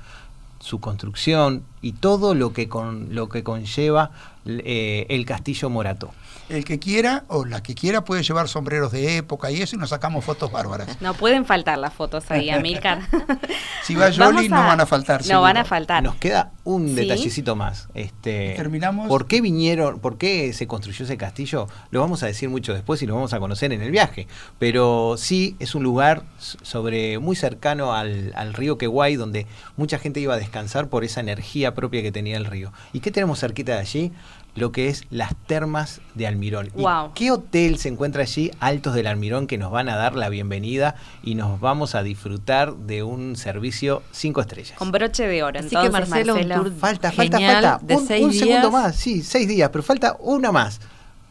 su construcción y todo lo que con lo que conlleva eh, el castillo Morató. el que quiera o la que quiera puede llevar sombreros de época y eso y nos sacamos fotos bárbaras. No pueden faltar las fotos ahí, Amilcar. Si va Yoli, no van a faltar. No seguro. van a faltar. Nos queda un ¿Sí? detallecito más. Este, Terminamos. ¿Por qué vinieron, por qué se construyó ese castillo? Lo vamos a decir mucho después y lo vamos a conocer en el viaje. Pero sí es un lugar sobre muy cercano al, al río Queguay, donde mucha gente iba a descansar por esa energía propia que tenía el río. ¿Y qué tenemos cerquita de allí? Lo que es las termas de Almirón. ¿Y Guau. ¿Qué hotel se encuentra allí, Altos del Almirón, que nos van a dar la bienvenida y nos vamos a disfrutar de un servicio cinco estrellas? Con broche de oro. Así que, Entonces, Marcelo, un Marcelo, tour Falta, falta, falta. de un, seis un segundo más, sí, seis días, pero falta una más.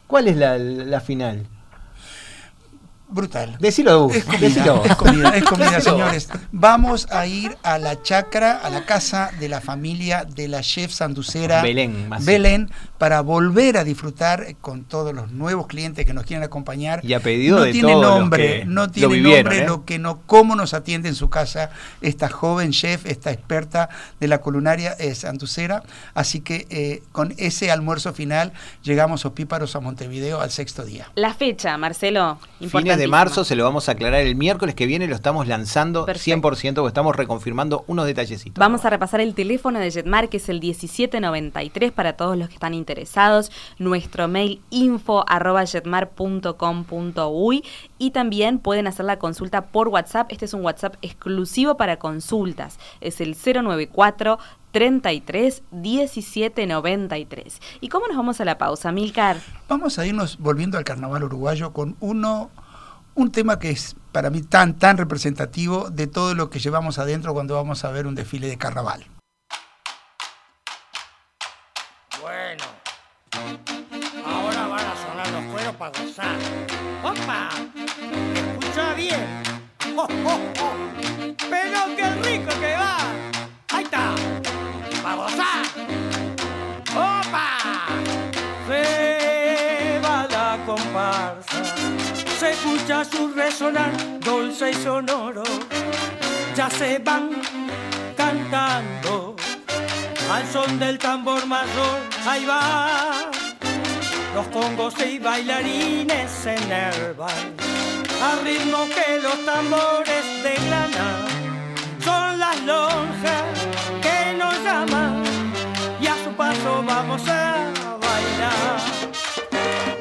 ¿Cuál es la, la final? Brutal. Decilo vos. Es comida, decilo es comida, es señores. Vamos a ir a la chacra, a la casa de la familia de la chef sanducera Belén. Belén, para volver a disfrutar con todos los nuevos clientes que nos quieren acompañar. Y a pedido no de tiene todos los nombre, que no lo tiene vivieron, nombre ¿eh? lo que no, cómo nos atiende en su casa esta joven chef, esta experta de la culinaria eh, sanducera. Así que eh, con ese almuerzo final llegamos opíparos a Montevideo al sexto día. La fecha, Marcelo. Fines de marzo se lo vamos a aclarar el miércoles que viene, lo estamos lanzando Perfecto. 100% porque estamos reconfirmando unos detallecitos. Vamos a repasar el teléfono de Jetmar, que es el 1793 para todos los que están interesados. Nuestro mail info arroba y también pueden hacer la consulta por WhatsApp. Este es un WhatsApp exclusivo para consultas. Es el 094 33 17 93. ¿Y cómo nos vamos a la pausa, Milcar? Vamos a irnos volviendo al carnaval uruguayo con uno, un tema que es para mí tan, tan representativo de todo lo que llevamos adentro cuando vamos a ver un desfile de carnaval. Bueno, ahora van a sonar los cueros para gozar. ¡Opa! Escucha bien. ¡Oh, oh, oh! ¡Pero qué rico que va! ¡Ahí está! ¡Para gozar! ¡Opa! Se va la comparsa, se escucha su resonar dulce y sonoro. Ya se van cantando al son del tambor mayor, ahí va. Los congos y bailarines enervan, al ritmo que los tambores de grana son las lonjas que nos llaman y a su paso vamos a bailar.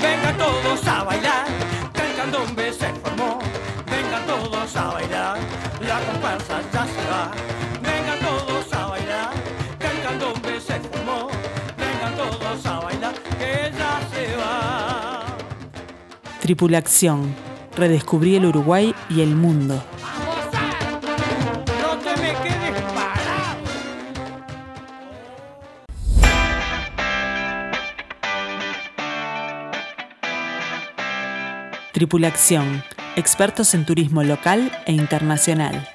Vengan todos a bailar, que el candombe se formó. Vengan todos a bailar, la comparsa ya se va. Tripulación. Redescubrí el Uruguay y el mundo. No te me quedes parado. Tripulación. Expertos en turismo local e internacional.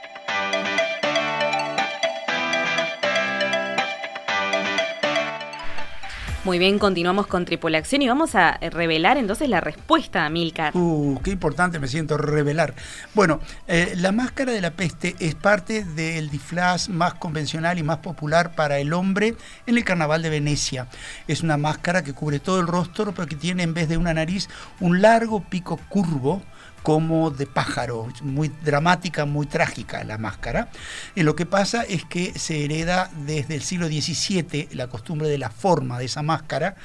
Muy bien, continuamos con Tripulación y vamos a revelar entonces la respuesta, Milcar. Uh, qué importante me siento revelar. Bueno, eh, la máscara de la peste es parte del disfraz más convencional y más popular para el hombre en el carnaval de Venecia. Es una máscara que cubre todo el rostro, pero que tiene en vez de una nariz un largo pico curvo como de pájaro, muy dramática, muy trágica la máscara. Y lo que pasa es que se hereda desde el siglo XVII la costumbre de la forma de esa máscara,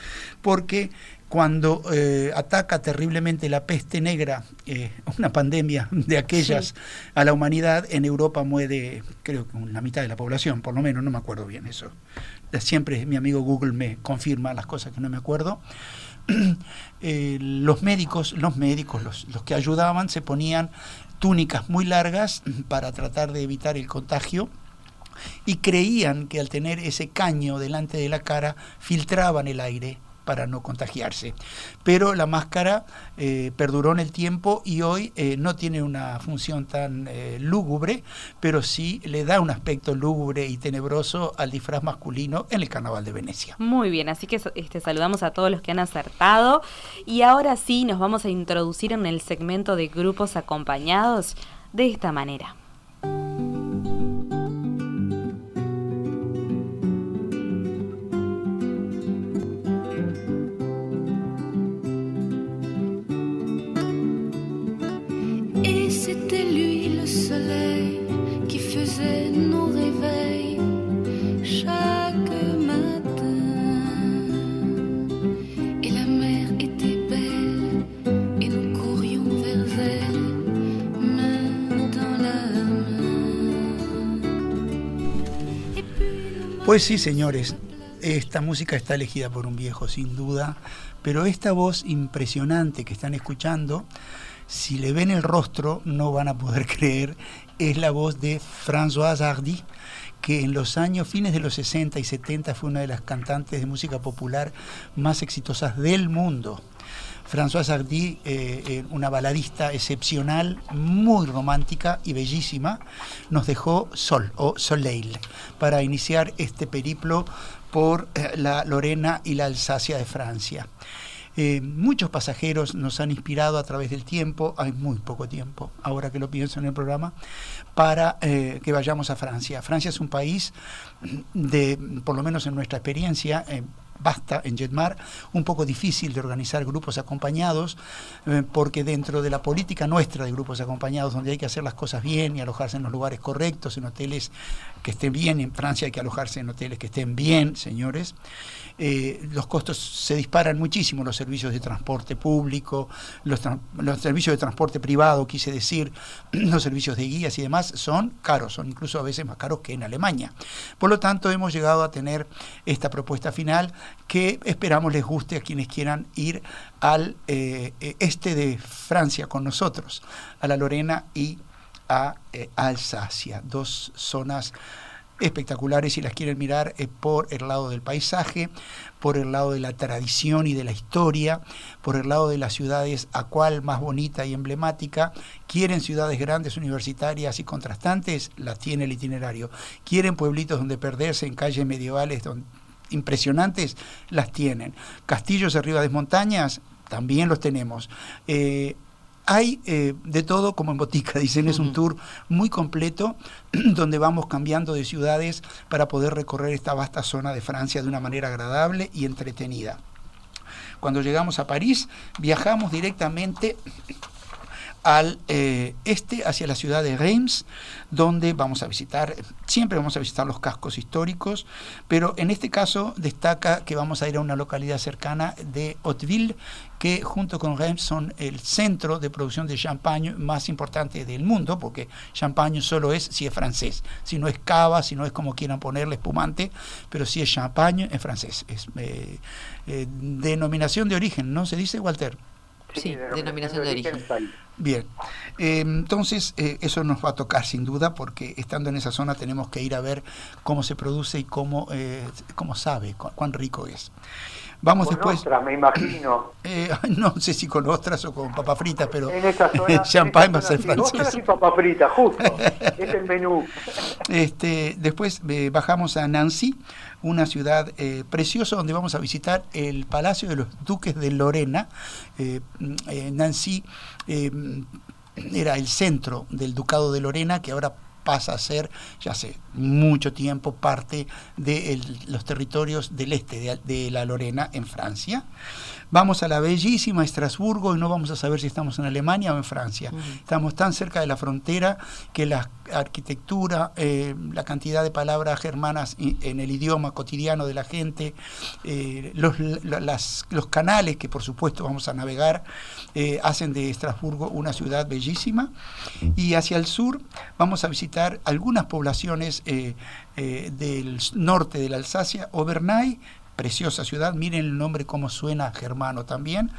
porque cuando eh, ataca terriblemente la peste negra, eh, una pandemia de aquellas a la humanidad, en Europa muere, creo que la mitad de la población, por lo menos, no me acuerdo bien eso. Siempre mi amigo Google me confirma las cosas que no me acuerdo. Eh, los médicos, los médicos, los, los que ayudaban, se ponían túnicas muy largas para tratar de evitar el contagio y creían que al tener ese caño delante de la cara filtraban el aire para no contagiarse. Pero la máscara eh, perduró en el tiempo y hoy eh, no tiene una función tan eh, lúgubre, pero sí le da un aspecto lúgubre y tenebroso al disfraz masculino en el Carnaval de Venecia. Muy bien, así que este, saludamos a todos los que han acertado y ahora sí nos vamos a introducir en el segmento de grupos acompañados de esta manera. Pues sí, señores, esta música está elegida por un viejo, sin duda, pero esta voz impresionante que están escuchando, si le ven el rostro no van a poder creer, es la voz de Françoise Hardy, que en los años fines de los 60 y 70 fue una de las cantantes de música popular más exitosas del mundo. Françoise Hardy, eh, eh, una baladista excepcional, muy romántica y bellísima, nos dejó Sol o Soleil para iniciar este periplo por eh, la Lorena y la Alsacia de Francia. Muchos pasajeros nos han inspirado a través del tiempo, hay muy poco tiempo, ahora que lo pienso en el programa, para que vayamos a Francia. Francia es un país de, por lo menos en nuestra experiencia, basta en Jetmar, un poco difícil de organizar grupos acompañados, eh, porque dentro de la política nuestra de grupos acompañados, donde hay que hacer las cosas bien y alojarse en los lugares correctos, en hoteles que estén bien, en Francia hay que alojarse en hoteles que estén bien, señores, eh, los costos se disparan muchísimo, los servicios de transporte público, los, servicios de transporte privado, quise decir, los servicios de guías y demás, son caros, son incluso a veces más caros que en Alemania. Por lo tanto, hemos llegado a tener esta propuesta final que esperamos les guste a quienes quieran ir al eh, este de Francia con nosotros, a la Lorena y a eh, Alsacia, dos zonas espectaculares si las quieren mirar eh, por el lado del paisaje, por el lado de la tradición y de la historia, por el lado de las ciudades a cual más bonita y emblemática. Quieren ciudades grandes, universitarias y contrastantes, las tiene el itinerario. Quieren pueblitos donde perderse en calles medievales don- impresionantes, las tienen. Castillos arriba de montañas, también los tenemos. Eh, hay eh, de todo como en botica, dicen, es un tour muy completo donde vamos cambiando de ciudades para poder recorrer esta vasta zona de Francia de una manera agradable y entretenida. Cuando llegamos a París, viajamos directamente al eh, este, hacia la ciudad de Reims, donde vamos a visitar, siempre vamos a visitar los cascos históricos, pero en este caso destaca que vamos a ir a una localidad cercana de Hauteville, que junto con Reims son el centro de producción de champagne más importante del mundo, porque champagne solo es si es francés, si no es cava, si no es como quieran ponerle espumante, pero si es champagne es francés, es eh, eh, denominación de origen, ¿no? ¿Se dice, Walter? Sí, denominación de origen. Bien, Eh, entonces eh, eso nos va a tocar sin duda porque estando en esa zona tenemos que ir a ver cómo se produce y cómo, eh, cómo sabe, cu- cuán rico es. Vamos Con después. ostras, me imagino. Eh, no sé si con ostras o con papas fritas, pero En esa zona. champán va a ser sí, ostras francés. y papa frita, justo. es el menú. Este, después eh, bajamos a Nancy, una ciudad eh, preciosa donde vamos a visitar el Palacio de los Duques de Lorena. Mm, Nancy eh, era el centro del Ducado de Lorena, que ahora pasa a ser, ya hace mucho tiempo, parte de los territorios del este de, de la Lorena en Francia. Vamos a la bellísima Estrasburgo y no vamos a saber si estamos en Alemania o en Francia. Estamos tan cerca de la frontera que la arquitectura, eh, la cantidad de palabras germanas en el idioma cotidiano de la gente, eh, los, la- las- los canales que por supuesto vamos a navegar, eh, hacen de Estrasburgo una ciudad bellísima. Y hacia el sur vamos a visitar algunas poblaciones eh, eh, del norte de la Alsacia, Obernai, preciosa ciudad, miren el nombre cómo suena germano también,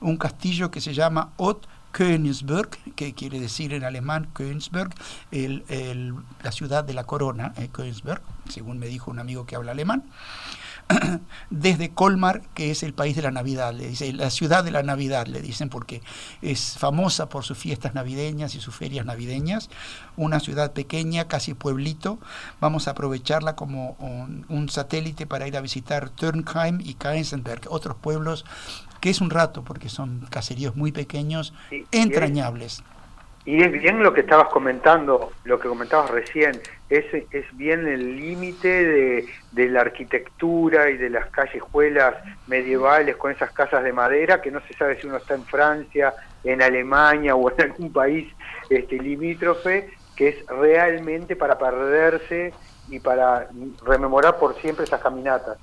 un castillo que se llama Haute Königsberg, que quiere decir en alemán Königsberg, la ciudad de la corona, eh, Königsberg, según me dijo un amigo que habla alemán desde Colmar, que es el país de la Navidad, le dice, la ciudad de la Navidad, le dicen, porque es famosa por sus fiestas navideñas y sus ferias navideñas, una ciudad pequeña, casi pueblito, vamos a aprovecharla como un, un satélite para ir a visitar Turnheim y Kaisenberg, otros pueblos que es un rato, porque son caseríos muy pequeños, Sí, entrañables. Y es bien lo que estabas comentando, lo que comentabas recién, es, es bien el límite de, de la arquitectura y de las callejuelas medievales con esas casas de madera, que no se sabe si uno está en Francia, en Alemania o en algún país este, limítrofe, que es realmente para perderse y para rememorar por siempre esas caminatas.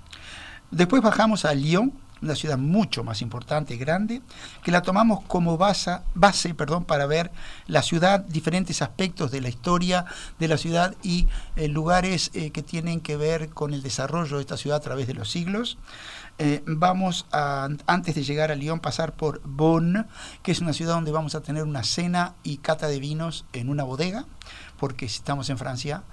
Después bajamos a Lyon, una ciudad mucho más importante y grande, que la tomamos como base, base perdón, para ver la ciudad, diferentes aspectos de la historia de la ciudad y eh, lugares eh, que tienen que ver con el desarrollo de esta ciudad a través de los siglos. Eh, vamos antes de llegar a Lyon, pasar por Bonn, que es una ciudad donde vamos a tener una cena y cata de vinos en una bodega, porque estamos en Francia,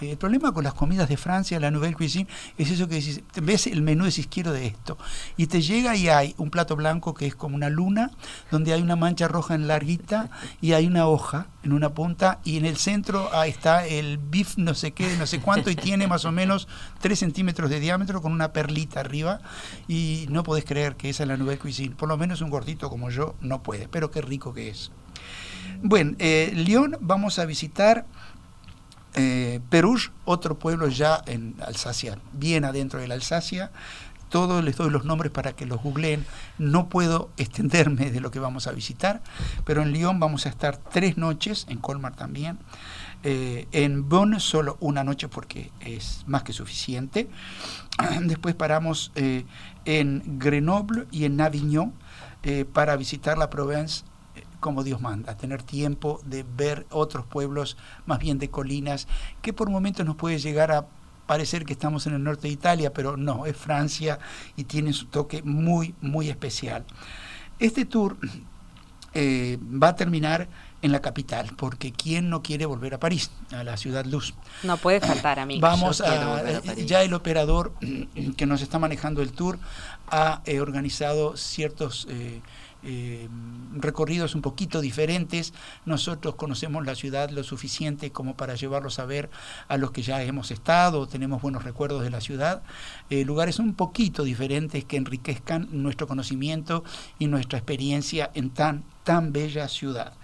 el problema con las comidas de Francia, la Nouvelle Cuisine, es eso que decís, ves el menú y decís quiero de esto. Y te llega y hay un plato blanco que es como una luna, donde hay una mancha roja en larguita y hay una hoja en una punta y en el centro está el beef no sé qué, no sé cuánto y tiene más o menos 3 centímetros de diámetro con una perlita arriba y no podés creer que esa es la Nouvelle Cuisine. Por lo menos un gordito como yo no puede, pero qué rico que es. Bueno, eh, Lyon vamos a visitar eh, Perouge, otro pueblo ya en Alsacia, bien adentro de la Alsacia. Todos les doy los nombres para que los googleen. No puedo extenderme de lo que vamos a visitar, pero en Lyon vamos a estar tres noches, en Colmar también. Eh, en Bonn solo una noche porque es más que suficiente. Después paramos eh, en Grenoble y en Avignon eh, para visitar la Provence como Dios manda, tener tiempo de ver otros pueblos más bien de colinas, que por momentos nos puede llegar a parecer que estamos en el norte de Italia, pero no, es Francia y tiene su toque muy, muy especial. Este tour eh, va a terminar en la capital, porque ¿quién no quiere volver a París, a la ciudad luz? No puede faltar, amigo. Vamos a, eh, ya el operador que nos está manejando el tour ha eh, organizado ciertos eh, eh, recorridos un poquito diferentes. Nosotros conocemos la ciudad lo suficiente como para llevarlos a ver a los que ya hemos estado, tenemos buenos recuerdos de la ciudad. Eh, lugares un poquito diferentes que enriquezcan nuestro conocimiento y nuestra experiencia en tan tan bella ciudad.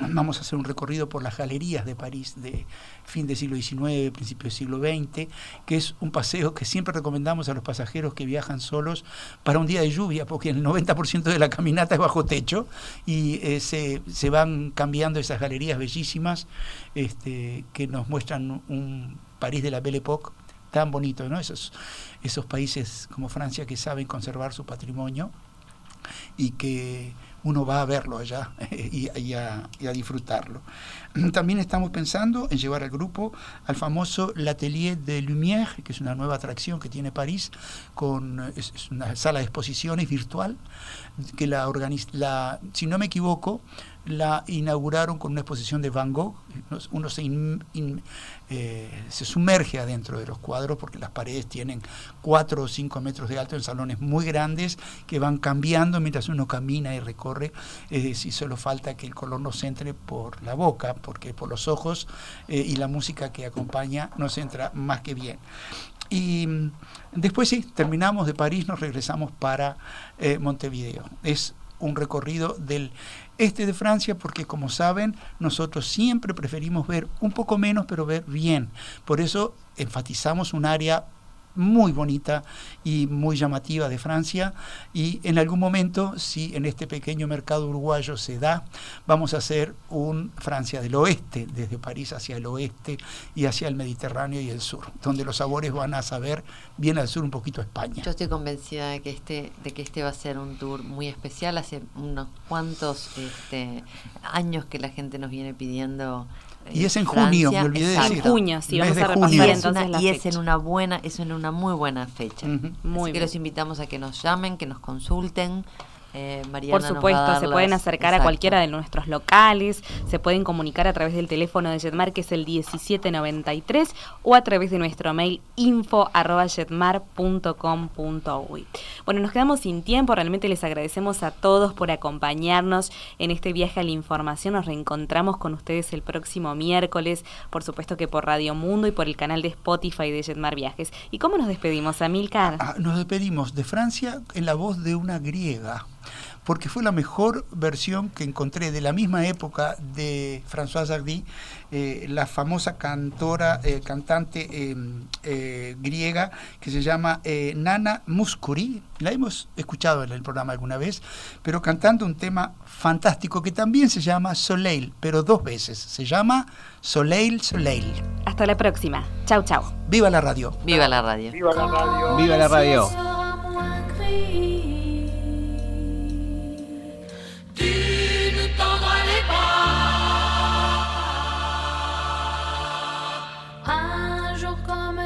Vamos a hacer un recorrido por las galerías de París de fin del siglo XIX, principio del siglo XX, que es un paseo que siempre recomendamos a los pasajeros que viajan solos para un día de lluvia, porque el 90% de la caminata es bajo techo y eh, se, se van cambiando esas galerías bellísimas este, que nos muestran un París de la Belle Époque tan bonito, ¿no? Esos, esos países como Francia que saben conservar su patrimonio y que uno va a verlo allá y, a disfrutarlo. También estamos pensando en llevar al grupo al famoso L'Atelier de Lumière, que es una nueva atracción que tiene París, con es, es una sala de exposiciones virtual, que la organiza, la, si no me equivoco, la inauguraron con una exposición de Van Gogh. Uno- se, eh, se sumerge adentro de los cuadros porque las paredes tienen 4 o 5 metros de alto en salones muy grandes que van cambiando mientras uno camina y recorre. Es decir, solo falta que el color nos entre por la boca, porque por los ojos eh, y la música que acompaña nos entra más que bien. Y mm, después sí, terminamos de París, nos regresamos para eh, Montevideo. Es un recorrido del este de Francia porque como saben nosotros siempre preferimos ver un poco menos pero ver bien. Por eso enfatizamos un área muy bonita y muy llamativa de Francia y en algún momento, si en este pequeño mercado uruguayo se da, vamos a hacer un Francia del oeste, desde París hacia el oeste y hacia el Mediterráneo y el sur, donde los sabores van a saber bien al sur un poquito España. Yo estoy convencida de que este, de que este va a ser un tour muy especial. Hace unos cuantos este, años que la gente nos viene pidiendo. Y es en junio, me olvidé Exacto. decir. En junio, sí, vamos de a repasar es, entonces la y es fecha. en una buena, es en una muy buena fecha. Ujú. Muy Así que bien. los invitamos a que nos llamen, que nos consulten. Eh, Mariana Por supuesto, se pueden acercar a cualquiera de nuestros locales, se pueden comunicar a través del teléfono de Jetmar que es el 1793 o a través de nuestro mail info arroba jetmar.com.uy. Bueno, nos quedamos sin tiempo, realmente les agradecemos a todos por acompañarnos en este viaje a la información, nos reencontramos con ustedes el próximo miércoles, por supuesto que por Radio Mundo y por el canal de Spotify de Jetmar Viajes. ¿Y cómo nos despedimos, Amilcar? Ah, nos despedimos de Francia en la voz de una griega, porque fue la mejor versión que encontré de la misma época de Françoise Hardy, eh, la famosa cantora, eh, cantante eh, eh, griega que se llama eh, Nana Mouskouri. La hemos escuchado en el programa alguna vez, pero cantando un tema fantástico que también se llama Soleil, pero dos veces. Se llama Soleil, Soleil. Hasta la próxima. Chau, chau. ¡Viva la radio! Viva la radio. Viva la radio. Viva la radio. Un jour comme